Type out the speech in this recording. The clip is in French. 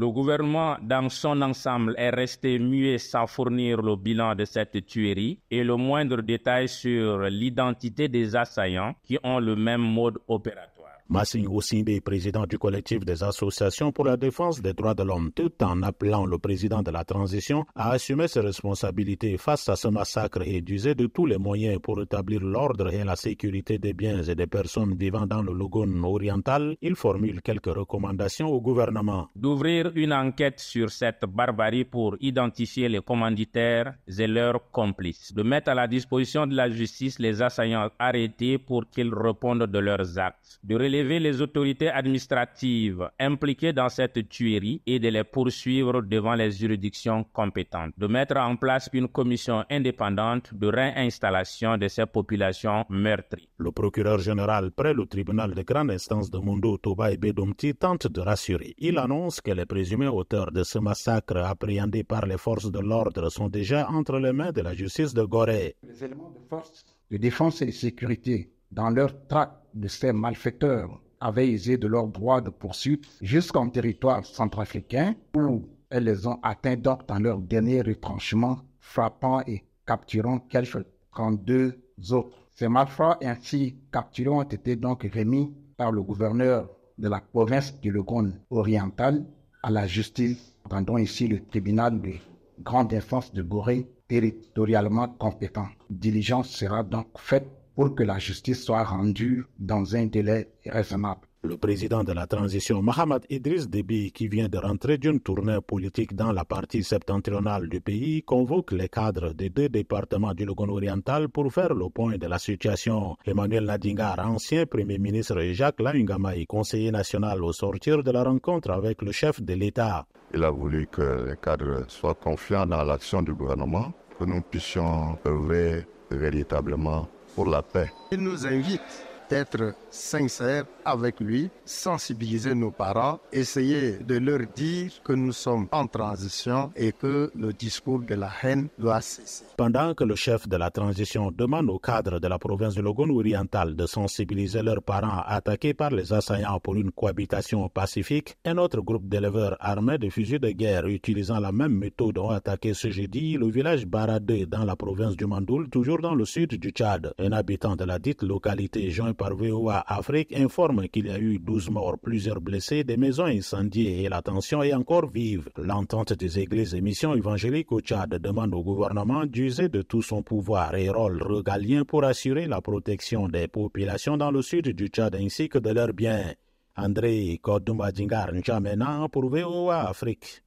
Le gouvernement dans son ensemble est resté muet sans fournir le bilan de cette tuerie et le moindre détail sur l'identité des assaillants qui ont le même mode opératoire. Massing Oussinde, président du collectif des associations pour la défense des droits de l'homme, tout en appelant le président de la transition à assumer ses responsabilités face à ce massacre et d'user de tous les moyens pour rétablir l'ordre et la sécurité des biens et des personnes vivant dans le Logone oriental, il formule quelques recommandations au gouvernement. D'ouvrir une enquête sur cette barbarie pour identifier les commanditaires et leurs complices. De mettre à la disposition de la justice les assaillants arrêtés pour qu'ils répondent de leurs actes. De les autorités administratives impliquées dans cette tuerie et de les poursuivre devant les juridictions compétentes, de mettre en place une commission indépendante de réinstallation de ces populations meurtries. Le procureur général près le tribunal de grande instance de Mundo, Toba et Bedomti tente de rassurer. Il annonce que les présumés auteurs de ce massacre appréhendés par les forces de l'ordre sont déjà entre les mains de la justice de Gorée. Les éléments de force de défense et de sécurité dans leur traque de ces malfaiteurs avaient usé de leur droit de poursuite jusqu'en territoire centrafricain où elles les ont atteints donc dans leur dernier retranchement, frappant et capturant quelques 32 autres. Ces malfrats ainsi capturés ont été donc remis par le gouverneur de la province du Legon oriental à la justice, rendant ici le tribunal de grande défense de Gorée territorialement compétent. Diligence sera donc faite pour que la justice soit rendue dans un délai raisonnable. Le président de la transition, Mohamed Idriss Déby, qui vient de rentrer d'une tournée politique dans la partie septentrionale du pays, convoque les cadres des deux départements du Logon oriental pour faire le point de la situation. Emmanuel Nadingar, ancien premier ministre, et Jacques Laungamaï, conseiller national, au sortir de la rencontre avec le chef de l'État. Il a voulu que les cadres soient confiants dans l'action du gouvernement, que nous puissions œuvrer véritablement pour la paix. Il nous invite d'être sincères avec lui, sensibiliser nos parents, essayer de leur dire que nous sommes en transition et que le discours de la haine doit cesser. Pendant que le chef de la transition demande aux cadres de la province de Logon oriental de sensibiliser leurs parents attaqués par les assaillants pour une cohabitation pacifique, un autre groupe d'éleveurs armés de fusils de guerre utilisant la même méthode ont attaqué ce jeudi le village Baradé dans la province du Mandoul, toujours dans le sud du Tchad. Un habitant de la dite localité joint par VOA Afrique informe qu'il y a eu 12 morts, plusieurs blessés, des maisons incendiées et la tension est encore vive. L'entente des églises et missions évangéliques au Tchad demande au gouvernement d'user de tout son pouvoir et rôle régalien pour assurer la protection des populations dans le sud du Tchad ainsi que de leurs biens. André Kodumba Djingar N'Djamena pour VOA Afrique.